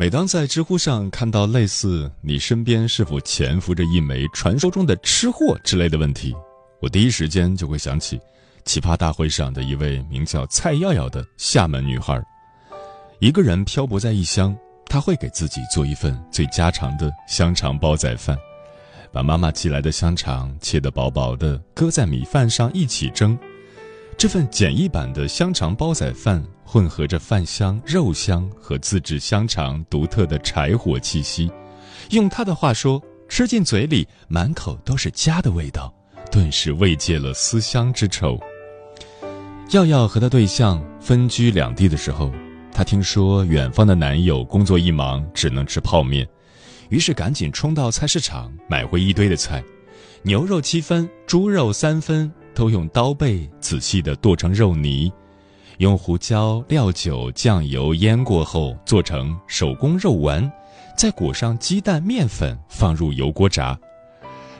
每当在知乎上看到类似“你身边是否潜伏着一枚传说中的吃货”之类的问题，我第一时间就会想起奇葩大会上的一位名叫蔡耀耀的厦门女孩。一个人漂泊在异乡，她会给自己做一份最家常的香肠煲仔饭，把妈妈寄来的香肠切得薄薄的，搁在米饭上一起蒸。这份简易版的香肠煲仔饭。混合着饭香、肉香和自制香肠独特的柴火气息，用他的话说，吃进嘴里满口都是家的味道，顿时慰藉了思乡之愁。耀耀和他对象分居两地的时候，他听说远方的男友工作一忙只能吃泡面，于是赶紧冲到菜市场买回一堆的菜，牛肉七分，猪肉三分，都用刀背仔细地剁成肉泥。用胡椒、料酒、酱油腌过后，做成手工肉丸，再裹上鸡蛋、面粉，放入油锅炸。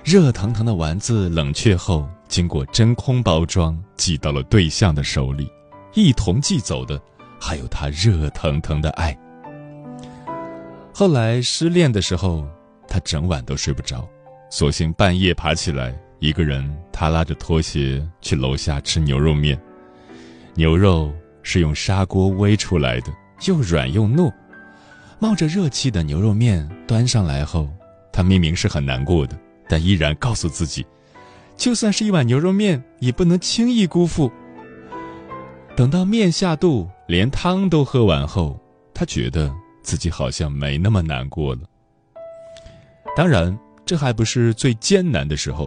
热腾腾的丸子冷却后，经过真空包装，寄到了对象的手里。一同寄走的，还有他热腾腾的爱。后来失恋的时候，他整晚都睡不着，索性半夜爬起来，一个人他拉着拖鞋去楼下吃牛肉面。牛肉是用砂锅煨出来的，又软又糯。冒着热气的牛肉面端上来后，他明明是很难过的，但依然告诉自己，就算是一碗牛肉面，也不能轻易辜负。等到面下肚，连汤都喝完后，他觉得自己好像没那么难过了。当然，这还不是最艰难的时候。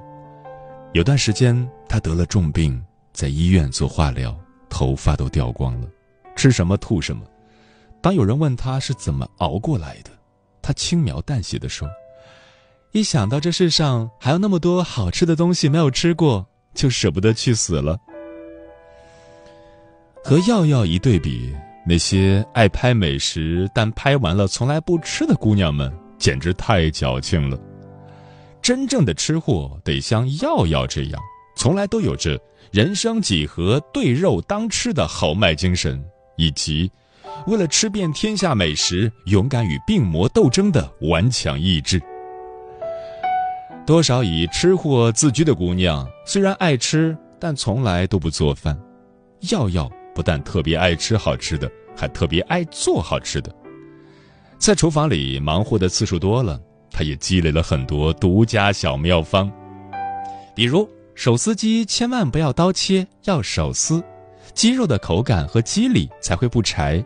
有段时间，他得了重病，在医院做化疗。头发都掉光了，吃什么吐什么。当有人问他是怎么熬过来的，他轻描淡写的说：“一想到这世上还有那么多好吃的东西没有吃过，就舍不得去死了。”和耀耀一对比，那些爱拍美食但拍完了从来不吃的姑娘们，简直太矫情了。真正的吃货得像耀耀这样，从来都有着。人生几何，对肉当吃的豪迈精神，以及为了吃遍天下美食，勇敢与病魔斗争的顽强意志。多少以吃货自居的姑娘，虽然爱吃，但从来都不做饭。耀耀不但特别爱吃好吃的，还特别爱做好吃的。在厨房里忙活的次数多了，他也积累了很多独家小妙方，比如。手撕鸡千万不要刀切，要手撕，鸡肉的口感和肌理才会不柴。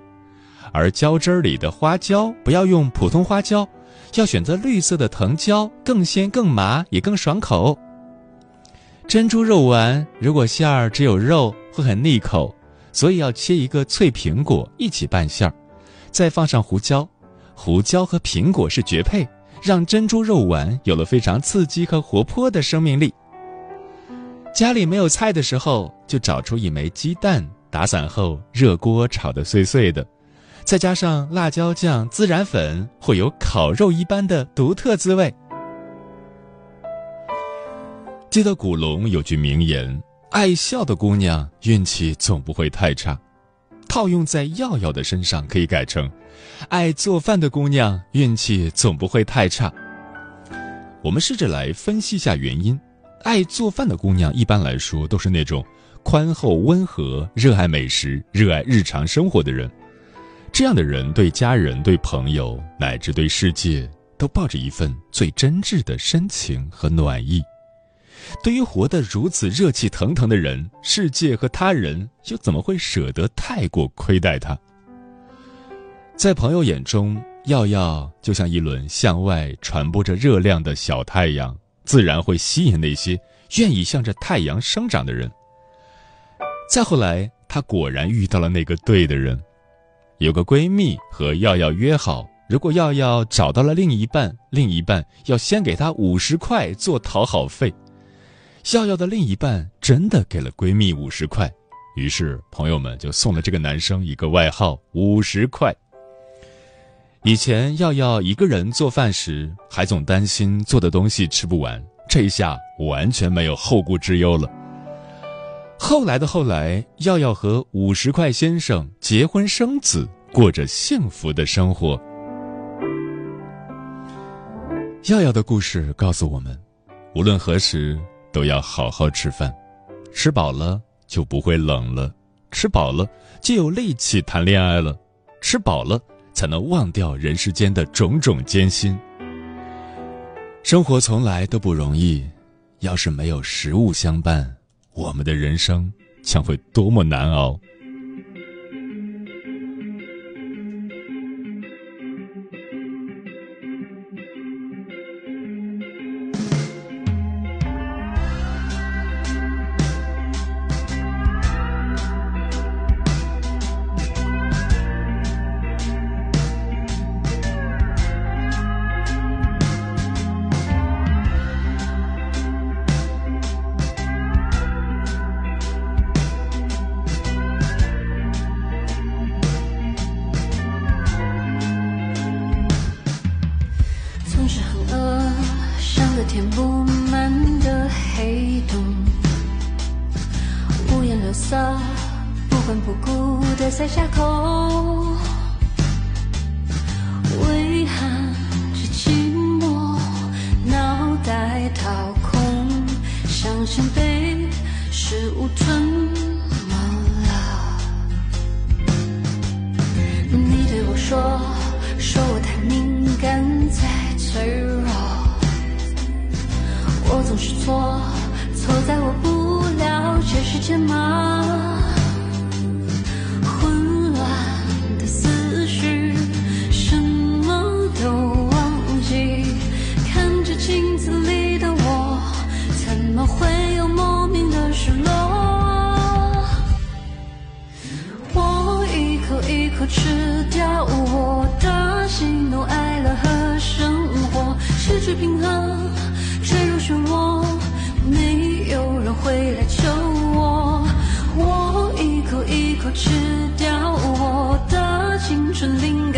而椒汁里的花椒不要用普通花椒，要选择绿色的藤椒，更鲜更麻也更爽口。珍珠肉丸如果馅儿只有肉会很腻口，所以要切一个脆苹果一起拌馅儿，再放上胡椒，胡椒和苹果是绝配，让珍珠肉丸有了非常刺激和活泼的生命力。家里没有菜的时候，就找出一枚鸡蛋，打散后热锅炒得碎碎的，再加上辣椒酱、孜然粉，会有烤肉一般的独特滋味。记得古龙有句名言：“爱笑的姑娘运气总不会太差。”套用在耀耀的身上，可以改成：“爱做饭的姑娘运气总不会太差。”我们试着来分析一下原因。爱做饭的姑娘一般来说都是那种宽厚温和、热爱美食、热爱日常生活的人。这样的人对家人、对朋友乃至对世界，都抱着一份最真挚的深情和暖意。对于活得如此热气腾腾的人，世界和他人又怎么会舍得太过亏待他？在朋友眼中，耀耀就像一轮向外传播着热量的小太阳，自然会吸引那些愿意向着太阳生长的人。再后来，她果然遇到了那个对的人。有个闺蜜和耀耀约好，如果耀耀找到了另一半，另一半要先给她五十块做讨好费。耀耀的另一半真的给了闺蜜五十块，于是朋友们就送了这个男生一个外号“五十块”。以前耀耀一个人做饭时，还总担心做的东西吃不完，这一下完全没有后顾之忧了。后来的后来，耀耀和五十块先生结婚生子，过着幸福的生活。耀耀的故事告诉我们，无论何时都要好好吃饭，吃饱了就不会冷了，吃饱了就有力气谈恋爱了，吃饱了才能忘掉人世间的种种艰辛。生活从来都不容易，要是没有食物相伴。我们的人生将会多么难熬。时间吗混乱的思绪什么都忘记看着镜子里的我怎么会有莫名的失落？我一口一口吃掉我的喜怒哀乐和生活失去平衡坠入漩涡没有人会来我吃掉我的青春灵感。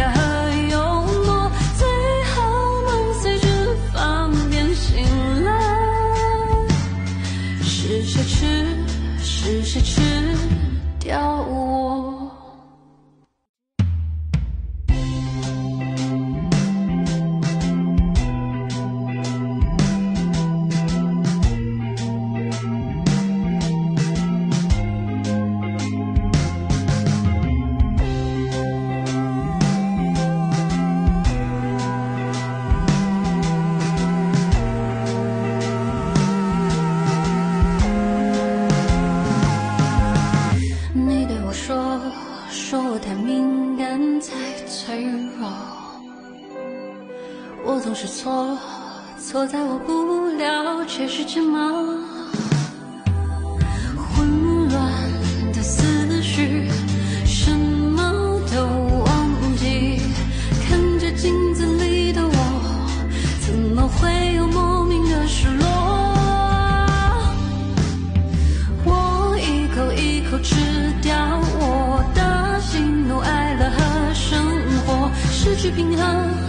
平衡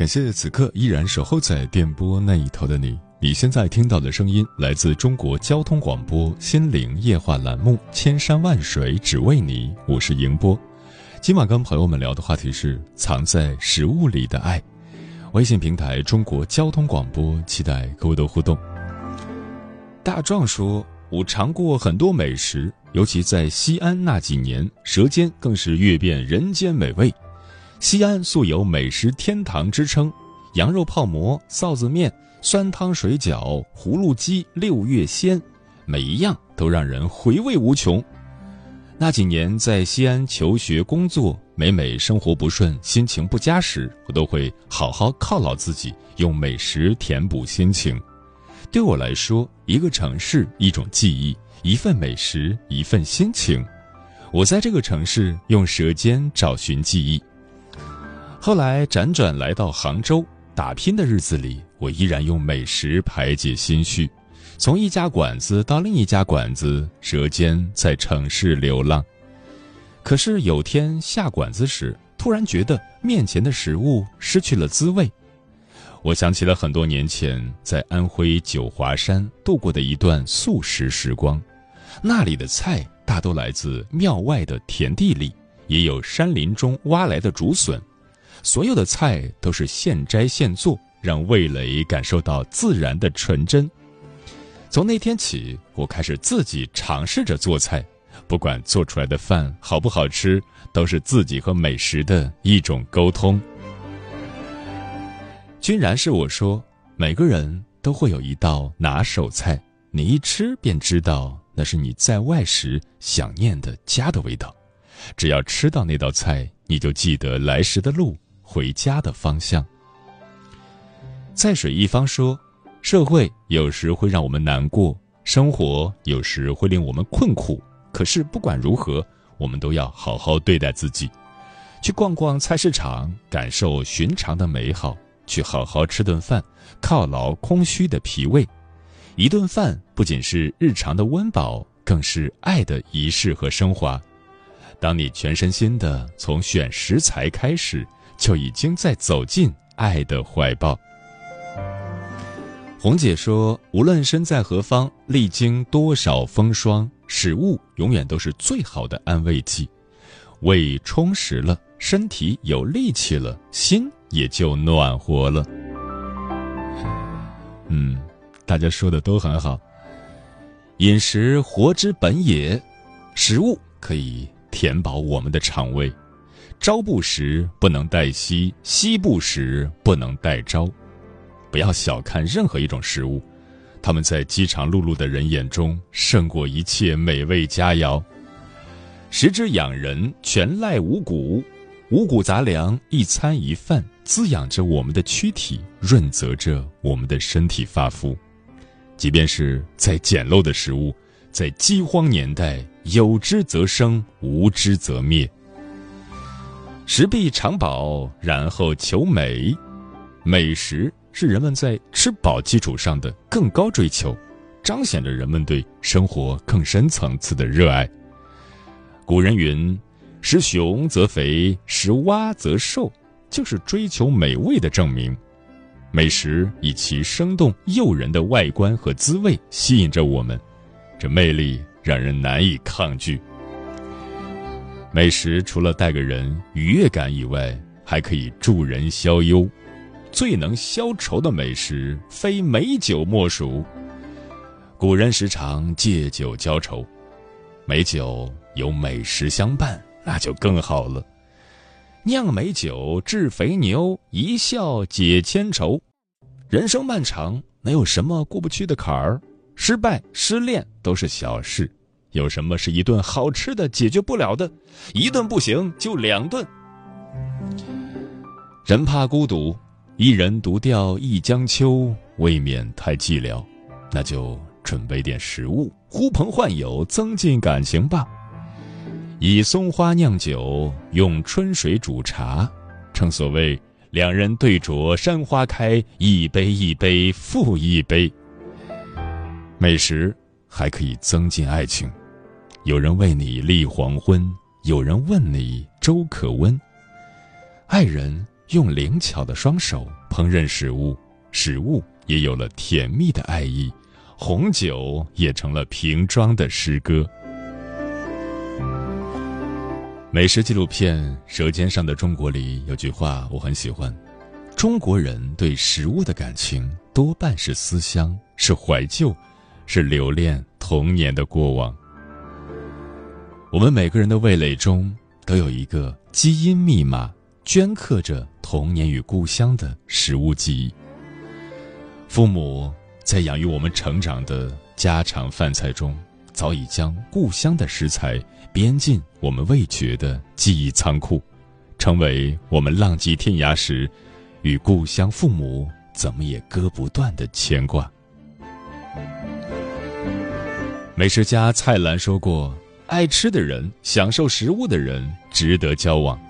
感谢此刻依然守候在电波那一头的你。你现在听到的声音来自中国交通广播《心灵夜话》栏目《千山万水只为你》，我是迎波。今晚跟朋友们聊的话题是藏在食物里的爱。微信平台中国交通广播，期待各位的互动。大壮说：“我尝过很多美食，尤其在西安那几年，舌尖更是阅遍人间美味。西安素有美食天堂之称，羊肉泡馍、臊子面、酸汤水饺、葫芦鸡、六月鲜，每一样都让人回味无穷。那几年在西安求学工作，每每生活不顺、心情不佳时，我都会好好犒劳自己，用美食填补心情。对我来说，一个城市，一种记忆，一份美食，一份心情。我在这个城市用舌尖找寻记忆。后来辗转来到杭州打拼的日子里，我依然用美食排解心绪，从一家馆子到另一家馆子，舌尖在城市流浪。可是有天下馆子时，突然觉得面前的食物失去了滋味。我想起了很多年前在安徽九华山度过的一段素食时光，那里的菜大都来自庙外的田地里，也有山林中挖来的竹笋。所有的菜都是现摘现做，让味蕾感受到自然的纯真。从那天起，我开始自己尝试着做菜，不管做出来的饭好不好吃，都是自己和美食的一种沟通。君然是我说，每个人都会有一道拿手菜，你一吃便知道那是你在外时想念的家的味道。只要吃到那道菜，你就记得来时的路。回家的方向。在水一方说，社会有时会让我们难过，生活有时会令我们困苦。可是不管如何，我们都要好好对待自己，去逛逛菜市场，感受寻常的美好；去好好吃顿饭，犒劳空虚的脾胃。一顿饭不仅是日常的温饱，更是爱的仪式和升华。当你全身心的从选食材开始。就已经在走进爱的怀抱。红姐说：“无论身在何方，历经多少风霜，食物永远都是最好的安慰剂。胃充实了，身体有力气了，心也就暖和了。”嗯，大家说的都很好。饮食活之本也，食物可以填饱我们的肠胃。朝不食不能待夕，夕不食不能待朝。不要小看任何一种食物，它们在饥肠辘辘的人眼中胜过一切美味佳肴。食之养人，全赖五谷。五谷杂粮，一餐一饭，滋养着我们的躯体，润泽着我们的身体发肤。即便是再简陋的食物，在饥荒年代，有之则生，无之则灭。食必长饱，然后求美。美食是人们在吃饱基础上的更高追求，彰显着人们对生活更深层次的热爱。古人云：“食熊则肥，食蛙则瘦”，就是追求美味的证明。美食以其生动诱人的外观和滋味吸引着我们，这魅力让人难以抗拒。美食除了带给人愉悦感以外，还可以助人消忧。最能消愁的美食，非美酒莫属。古人时常借酒浇愁，美酒有美食相伴，那就更好了。酿美酒治肥牛，一笑解千愁。人生漫长，能有什么过不去的坎儿？失败、失恋都是小事，有什么是一顿好吃的解决不了的？一顿不行就两顿。人怕孤独，一人独钓一江秋，未免太寂寥，那就准备点食物，呼朋唤友，增进感情吧。以松花酿酒，用春水煮茶，正所谓两人对酌山花开，一杯一杯复一杯。美食还可以增进爱情，有人为你立黄昏，有人问你粥可温。爱人用灵巧的双手烹饪食物，食物也有了甜蜜的爱意，红酒也成了瓶装的诗歌。美食纪录片《舌尖上的中国》里有句话我很喜欢：中国人对食物的感情多半是思乡，是怀旧，是留恋童年的过往。我们每个人的味蕾中都有一个基因密码，镌刻着童年与故乡的食物记忆。父母在养育我们成长的家常饭菜中，早已将故乡的食材。编进我们味觉的记忆仓库，成为我们浪迹天涯时与故乡父母怎么也割不断的牵挂。美食家蔡澜说过：“爱吃的人，享受食物的人，值得交往。”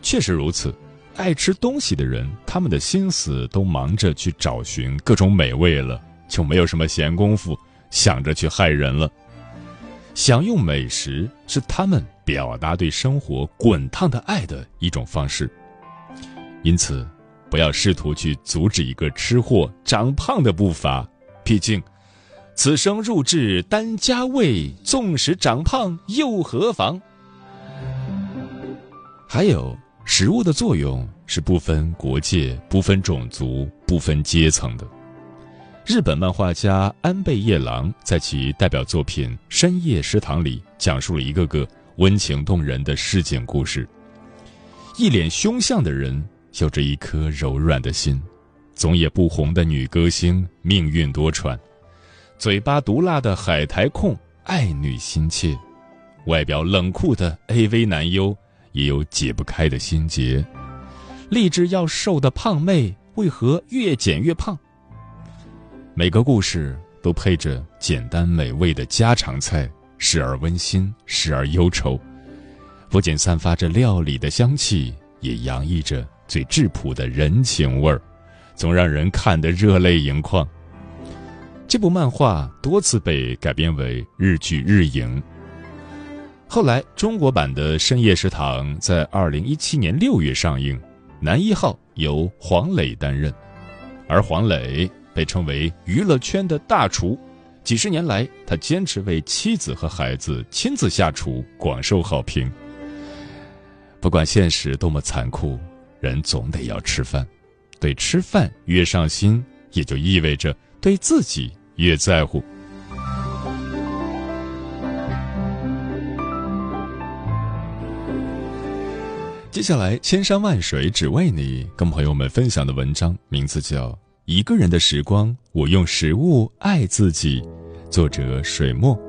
确实如此，爱吃东西的人，他们的心思都忙着去找寻各种美味了，就没有什么闲工夫想着去害人了。享用美食是他们表达对生活滚烫的爱的一种方式，因此，不要试图去阻止一个吃货长胖的步伐。毕竟，此生入质单家味，纵使长胖又何妨？还有，食物的作用是不分国界、不分种族、不分阶层的。日本漫画家安倍夜郎在其代表作品《深夜食堂》里，讲述了一个个温情动人的市井故事。一脸凶相的人，有着一颗柔软的心；总也不红的女歌星，命运多舛；嘴巴毒辣的海苔控，爱女心切；外表冷酷的 AV 男优，也有解不开的心结；立志要瘦的胖妹，为何越减越胖？每个故事都配着简单美味的家常菜，时而温馨，时而忧愁，不仅散发着料理的香气，也洋溢着最质朴的人情味儿，总让人看得热泪盈眶。这部漫画多次被改编为日剧日影。后来，中国版的《深夜食堂》在二零一七年六月上映，男一号由黄磊担任，而黄磊。被称为娱乐圈的大厨，几十年来，他坚持为妻子和孩子亲自下厨，广受好评。不管现实多么残酷，人总得要吃饭。对吃饭越上心，也就意味着对自己越在乎。接下来，千山万水只为你，跟朋友们分享的文章名字叫。一个人的时光，我用食物爱自己。作者：水墨。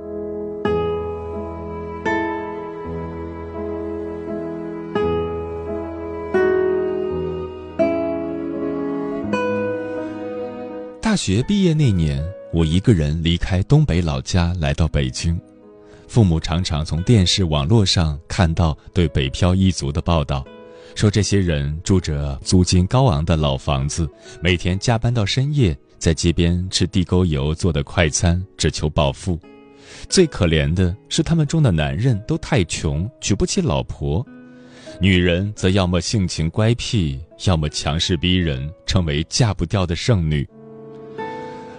学毕业那年，我一个人离开东北老家，来到北京。父母常常从电视、网络上看到对北漂一族的报道。说这些人住着租金高昂的老房子，每天加班到深夜，在街边吃地沟油做的快餐，只求暴富。最可怜的是，他们中的男人都太穷，娶不起老婆。女人则要么性情乖僻，要么强势逼人，成为嫁不掉的剩女。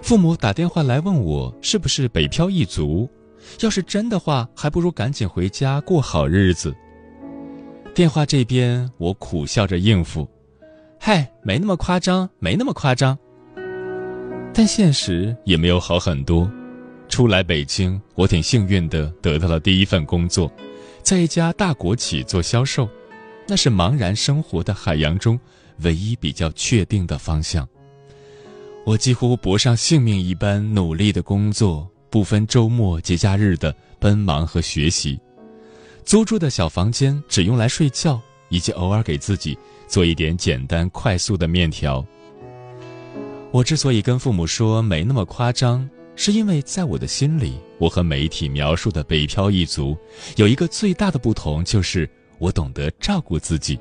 父母打电话来问我是不是北漂一族，要是真的话，还不如赶紧回家过好日子。电话这边，我苦笑着应付：“嗨，没那么夸张，没那么夸张。”但现实也没有好很多。初来北京，我挺幸运的，得到了第一份工作，在一家大国企做销售，那是茫然生活的海洋中唯一比较确定的方向。我几乎搏上性命一般努力的工作，不分周末节假日的奔忙和学习。租住的小房间只用来睡觉，以及偶尔给自己做一点简单快速的面条。我之所以跟父母说没那么夸张。是因为在我的心里，我和媒体描述的北漂一族有一个最大的不同，就是我懂得照顾自己。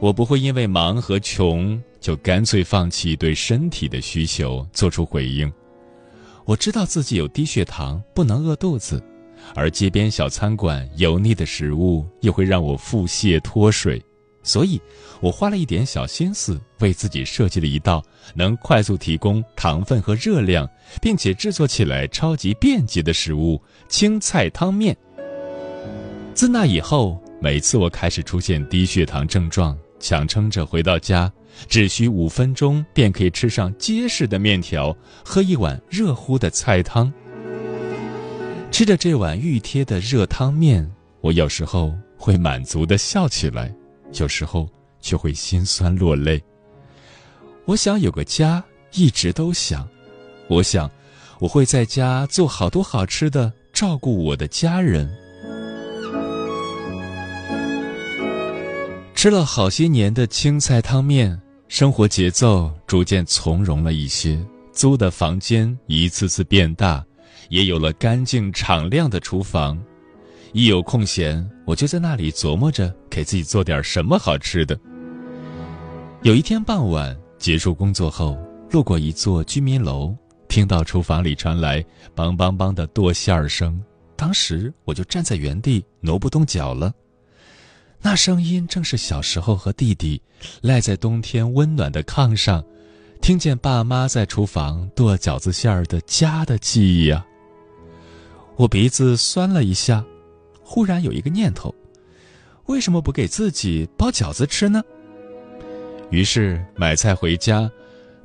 我不会因为忙和穷就干脆放弃对身体的需求，做出回应。我知道自己有低血糖，不能饿肚子，而街边小餐馆油腻的食物又会让我腹泻脱水。所以，我花了一点小心思，为自己设计了一道能快速提供糖分和热量，并且制作起来超级便捷的食物——青菜汤面。自那以后，每次我开始出现低血糖症状，强撑着回到家，只需五分钟便可以吃上结实的面条，喝一碗热乎的菜汤。吃着这碗预贴的热汤面，我有时候会满足的笑起来。有时候却会心酸落泪。我想有个家，一直都想。我想，我会在家做好多好吃的，照顾我的家人。吃了好些年的青菜汤面，生活节奏逐渐从容了一些。租的房间一次次变大，也有了干净敞亮的厨房。一有空闲，我就在那里琢磨着给自己做点什么好吃的。有一天傍晚结束工作后，路过一座居民楼，听到厨房里传来“梆梆梆”的剁馅儿声，当时我就站在原地挪不动脚了。那声音正是小时候和弟弟赖在冬天温暖的炕上，听见爸妈在厨房剁饺子馅儿的家的记忆啊！我鼻子酸了一下。忽然有一个念头，为什么不给自己包饺子吃呢？于是买菜回家，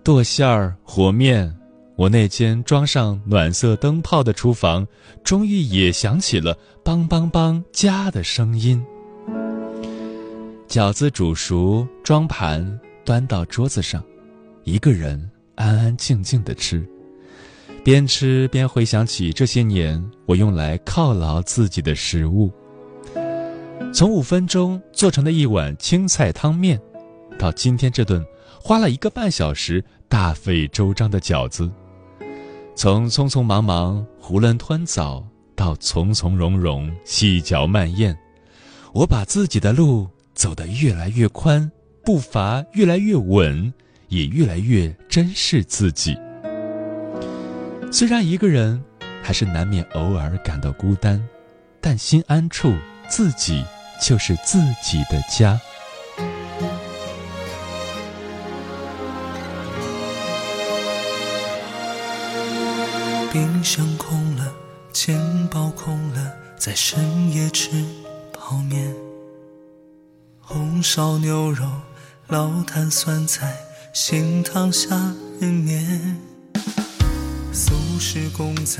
剁馅儿和面。我那间装上暖色灯泡的厨房，终于也响起了“梆梆梆”家的声音。饺子煮熟，装盘端到桌子上，一个人安安静静的吃。边吃边回想起这些年我用来犒劳自己的食物，从五分钟做成的一碗青菜汤面，到今天这顿花了一个半小时大费周章的饺子；从匆匆忙忙囫囵吞枣到从从容容细嚼慢咽，我把自己的路走得越来越宽，步伐越来越稳，也越来越珍视自己。虽然一个人，还是难免偶尔感到孤单，但心安处，自己就是自己的家。冰箱空了，钱包空了，在深夜吃泡面。红烧牛肉，老坛酸菜，新汤下人面。素食公仔，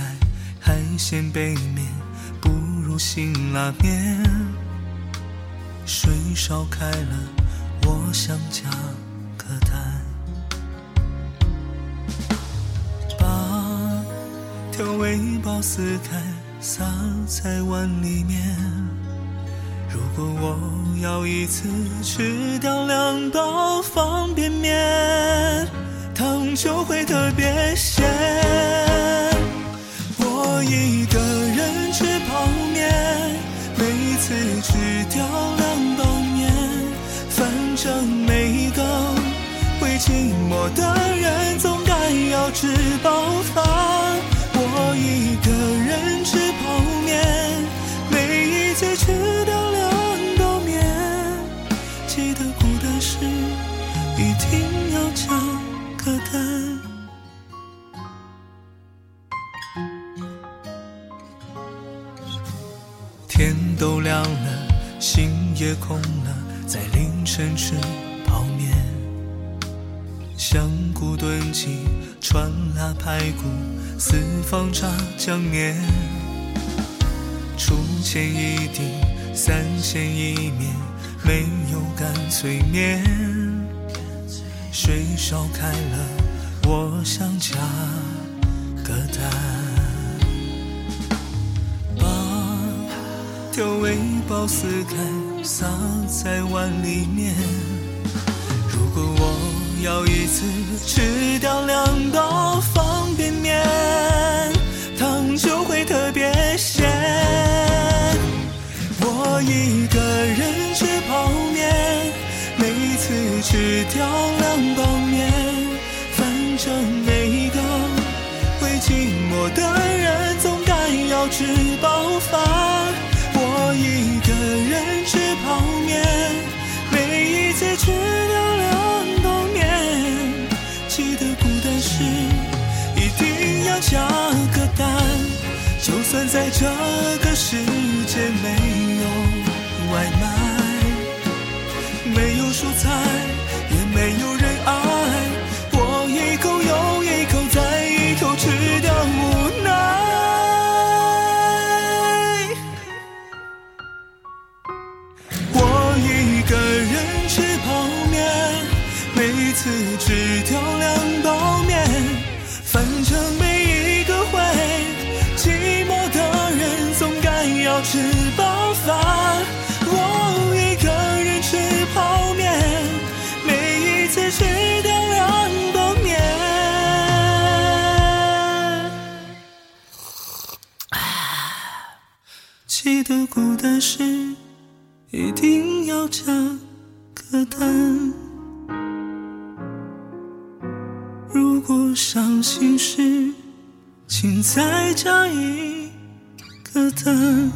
海鲜背面不如辛拉面。水烧开了，我想加个蛋。把调味包撕开，撒在碗里面。如果我要一次吃掉两包方便面。汤就会特别咸。我一个人吃泡面，每次吃掉两包面，反正每一个会寂寞的人总该要吃饱饭。to 这个世界没有外卖，没有蔬菜，也没有人爱。我一口又一口，再一口吃掉，无奈。我一个人吃泡面，每次吃掉两包面，反正。若孤单时，一定要加个蛋。如果伤心时，请再加一个蛋。